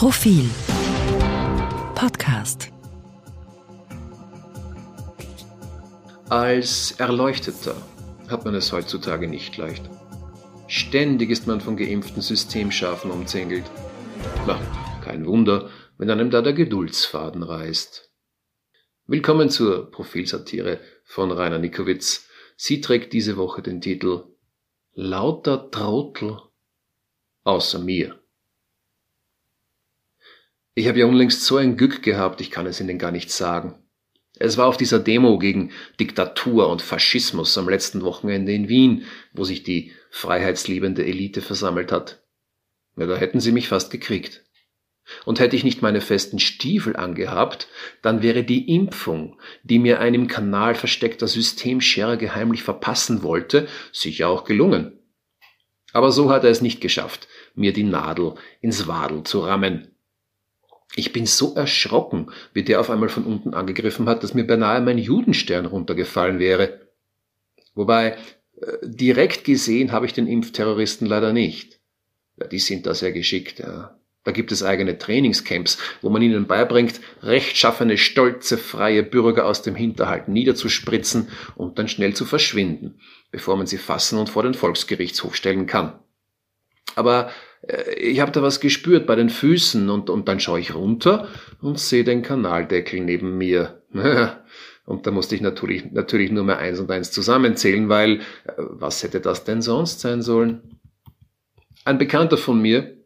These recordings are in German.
Profil Podcast Als Erleuchteter hat man es heutzutage nicht leicht. Ständig ist man von geimpften Systemschafen umzingelt. Na, kein Wunder, wenn einem da der Geduldsfaden reißt. Willkommen zur Profilsatire von Rainer Nikowitz. Sie trägt diese Woche den Titel Lauter Trottel außer mir. Ich habe ja unlängst so ein Glück gehabt, ich kann es Ihnen gar nicht sagen. Es war auf dieser Demo gegen Diktatur und Faschismus am letzten Wochenende in Wien, wo sich die freiheitsliebende Elite versammelt hat. Ja, da hätten sie mich fast gekriegt. Und hätte ich nicht meine festen Stiefel angehabt, dann wäre die Impfung, die mir ein im Kanal versteckter Systemscherer geheimlich verpassen wollte, sicher auch gelungen. Aber so hat er es nicht geschafft, mir die Nadel ins Wadel zu rammen. Ich bin so erschrocken, wie der auf einmal von unten angegriffen hat, dass mir beinahe mein Judenstern runtergefallen wäre. Wobei, äh, direkt gesehen habe ich den Impfterroristen leider nicht. Ja, die sind da sehr geschickt. Ja. Da gibt es eigene Trainingscamps, wo man ihnen beibringt, rechtschaffene, stolze, freie Bürger aus dem Hinterhalt niederzuspritzen und dann schnell zu verschwinden, bevor man sie fassen und vor den Volksgerichtshof stellen kann. Aber ich habe da was gespürt bei den Füßen und, und dann schaue ich runter und sehe den Kanaldeckel neben mir. Und da musste ich natürlich, natürlich nur mehr eins und eins zusammenzählen, weil äh, was hätte das denn sonst sein sollen? Ein Bekannter von mir,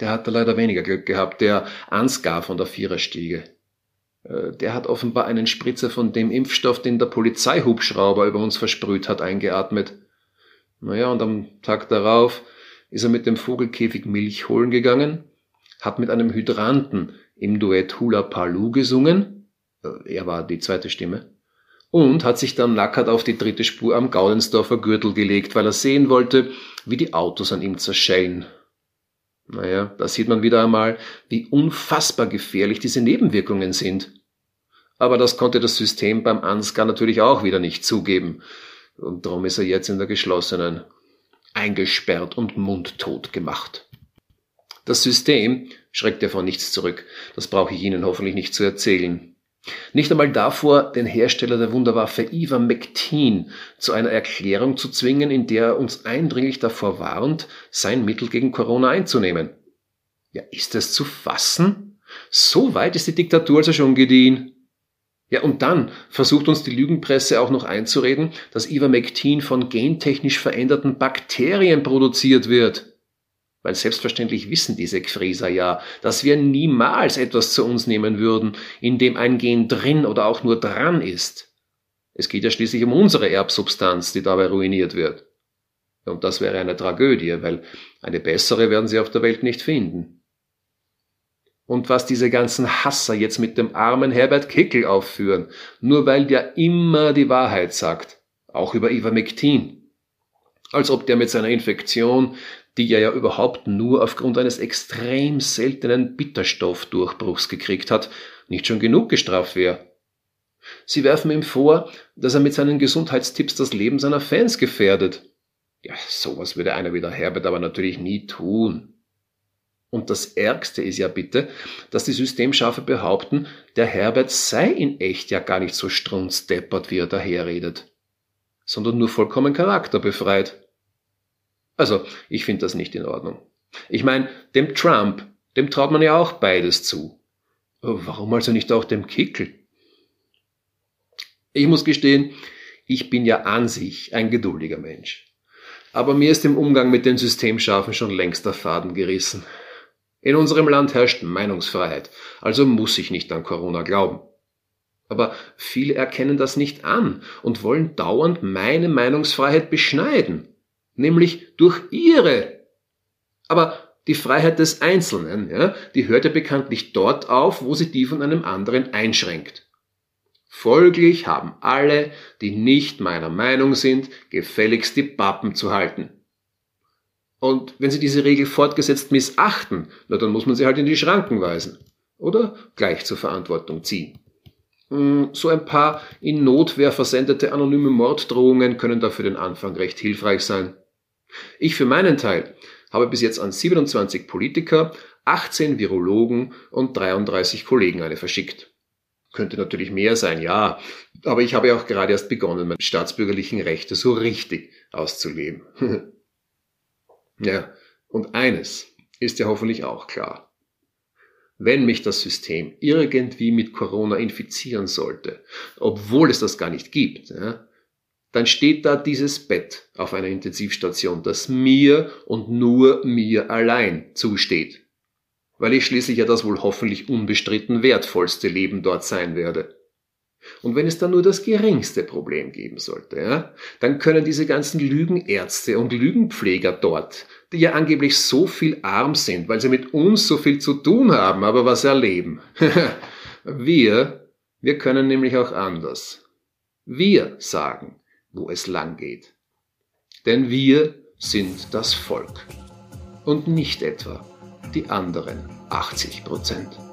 der hat da leider weniger Glück gehabt, der Ansgar von der Viererstiege. Äh, der hat offenbar einen Spritzer von dem Impfstoff, den der Polizeihubschrauber über uns versprüht hat, eingeatmet. Naja, und am Tag darauf ist er mit dem Vogelkäfig Milch holen gegangen, hat mit einem Hydranten im Duett Hula Palu gesungen, äh, er war die zweite Stimme, und hat sich dann nackert auf die dritte Spur am Gaudensdorfer Gürtel gelegt, weil er sehen wollte, wie die Autos an ihm zerschellen naja, da sieht man wieder einmal, wie unfassbar gefährlich diese Nebenwirkungen sind. Aber das konnte das System beim Ansgar natürlich auch wieder nicht zugeben. Und darum ist er jetzt in der geschlossenen, eingesperrt und mundtot gemacht. Das System schreckt ja vor nichts zurück. Das brauche ich Ihnen hoffentlich nicht zu erzählen. Nicht einmal davor, den Hersteller der Wunderwaffe Ivermectin zu einer Erklärung zu zwingen, in der er uns eindringlich davor warnt, sein Mittel gegen Corona einzunehmen. Ja, ist das zu fassen? So weit ist die Diktatur also schon gediehen. Ja, und dann versucht uns die Lügenpresse auch noch einzureden, dass Ivermectin von gentechnisch veränderten Bakterien produziert wird. Weil selbstverständlich wissen diese Gfrieser ja, dass wir niemals etwas zu uns nehmen würden, in dem ein Gen drin oder auch nur dran ist. Es geht ja schließlich um unsere Erbsubstanz, die dabei ruiniert wird. Und das wäre eine Tragödie, weil eine bessere werden sie auf der Welt nicht finden. Und was diese ganzen Hasser jetzt mit dem armen Herbert Kickel aufführen, nur weil der immer die Wahrheit sagt, auch über Ivermectin. Als ob der mit seiner Infektion die er ja überhaupt nur aufgrund eines extrem seltenen Bitterstoffdurchbruchs gekriegt hat, nicht schon genug gestraft wäre. Sie werfen ihm vor, dass er mit seinen Gesundheitstipps das Leben seiner Fans gefährdet. Ja, sowas würde einer wie der Herbert aber natürlich nie tun. Und das Ärgste ist ja bitte, dass die Systemschafe behaupten, der Herbert sei in echt ja gar nicht so strunzdeppert, wie er daherredet, sondern nur vollkommen charakterbefreit. Also, ich finde das nicht in Ordnung. Ich meine, dem Trump, dem traut man ja auch beides zu. Warum also nicht auch dem Kickel? Ich muss gestehen, ich bin ja an sich ein geduldiger Mensch. Aber mir ist im Umgang mit den Systemschafen schon längst der Faden gerissen. In unserem Land herrscht Meinungsfreiheit, also muss ich nicht an Corona glauben. Aber viele erkennen das nicht an und wollen dauernd meine Meinungsfreiheit beschneiden nämlich durch ihre. Aber die Freiheit des Einzelnen, ja, die hört ja bekanntlich dort auf, wo sie die von einem anderen einschränkt. Folglich haben alle, die nicht meiner Meinung sind, gefälligst die Pappen zu halten. Und wenn sie diese Regel fortgesetzt missachten, na dann muss man sie halt in die Schranken weisen oder gleich zur Verantwortung ziehen. Hm, so ein paar in Notwehr versendete anonyme Morddrohungen können da für den Anfang recht hilfreich sein. Ich für meinen Teil habe bis jetzt an 27 Politiker, 18 Virologen und 33 Kollegen eine verschickt. Könnte natürlich mehr sein, ja, aber ich habe ja auch gerade erst begonnen, meine staatsbürgerlichen Rechte so richtig auszuleben. ja, und eines ist ja hoffentlich auch klar. Wenn mich das System irgendwie mit Corona infizieren sollte, obwohl es das gar nicht gibt, ja, dann steht da dieses Bett auf einer Intensivstation, das mir und nur mir allein zusteht, weil ich schließlich ja das wohl hoffentlich unbestritten wertvollste Leben dort sein werde. Und wenn es dann nur das geringste Problem geben sollte, ja, dann können diese ganzen Lügenärzte und Lügenpfleger dort, die ja angeblich so viel arm sind, weil sie mit uns so viel zu tun haben, aber was erleben. wir, wir können nämlich auch anders. Wir sagen, wo es lang geht. Denn wir sind das Volk und nicht etwa die anderen 80 Prozent.